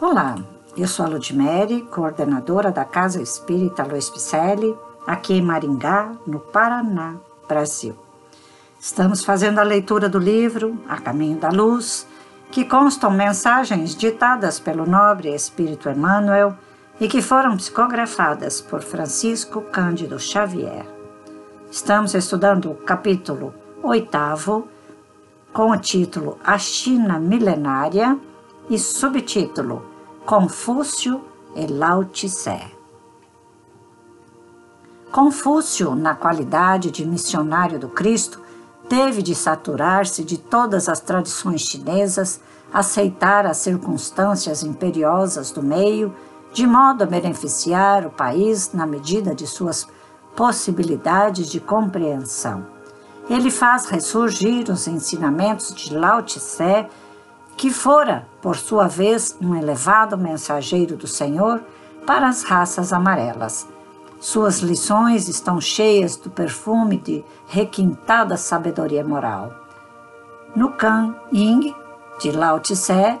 Olá, eu sou a Ludmere, coordenadora da Casa Espírita Luiz Picelli, aqui em Maringá, no Paraná, Brasil. Estamos fazendo a leitura do livro A Caminho da Luz, que constam mensagens ditadas pelo nobre Espírito Emmanuel e que foram psicografadas por Francisco Cândido Xavier. Estamos estudando o capítulo oitavo, com o título A China Milenária e subtítulo Confúcio e Lao Tse. Confúcio, na qualidade de missionário do Cristo, teve de saturar-se de todas as tradições chinesas, aceitar as circunstâncias imperiosas do meio, de modo a beneficiar o país na medida de suas possibilidades de compreensão. Ele faz ressurgir os ensinamentos de Lao Tse que fora, por sua vez, um elevado mensageiro do Senhor para as raças amarelas. Suas lições estão cheias do perfume de requintada sabedoria moral. No Kan Ying, de Lao Tse,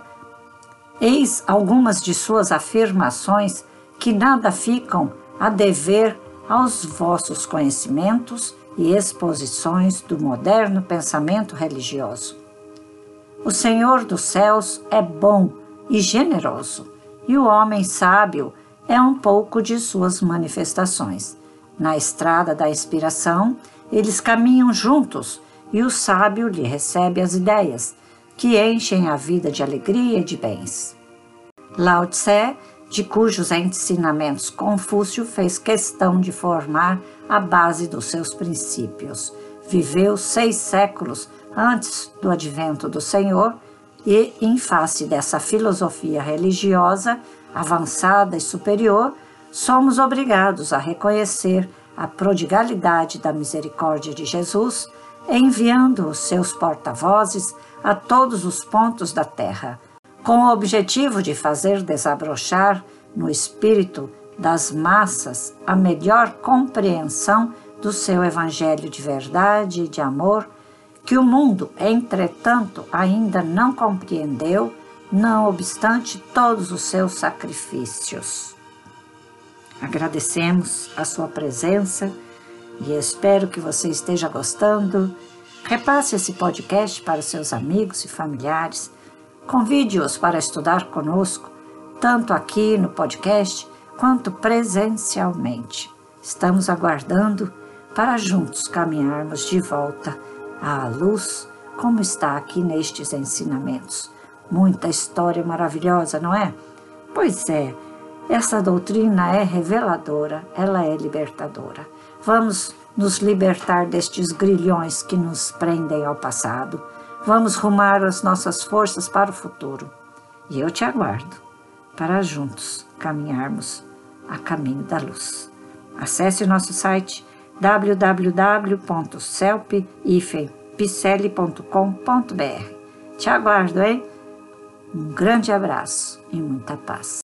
eis algumas de suas afirmações que nada ficam a dever aos vossos conhecimentos e exposições do moderno pensamento religioso. O Senhor dos céus é bom e generoso, e o homem sábio é um pouco de suas manifestações. Na estrada da inspiração, eles caminham juntos e o sábio lhe recebe as ideias, que enchem a vida de alegria e de bens. Lao Tse, de cujos ensinamentos Confúcio fez questão de formar a base dos seus princípios, viveu seis séculos antes do advento do Senhor, e, em face dessa filosofia religiosa avançada e superior, somos obrigados a reconhecer a prodigalidade da misericórdia de Jesus, enviando os seus porta-vozes a todos os pontos da terra, com o objetivo de fazer desabrochar no espírito das massas a melhor compreensão do seu evangelho de verdade e de amor que o mundo, entretanto, ainda não compreendeu, não obstante todos os seus sacrifícios. Agradecemos a sua presença e espero que você esteja gostando. Repasse esse podcast para seus amigos e familiares. Convide-os para estudar conosco, tanto aqui no podcast quanto presencialmente. Estamos aguardando para juntos caminharmos de volta à luz, como está aqui nestes ensinamentos. Muita história maravilhosa, não é? Pois é, essa doutrina é reveladora, ela é libertadora. Vamos nos libertar destes grilhões que nos prendem ao passado. Vamos rumar as nossas forças para o futuro. E eu te aguardo para juntos caminharmos a caminho da luz. Acesse o nosso site www.celpifpicelli.com.br. Te aguardo, hein? Um grande abraço e muita paz.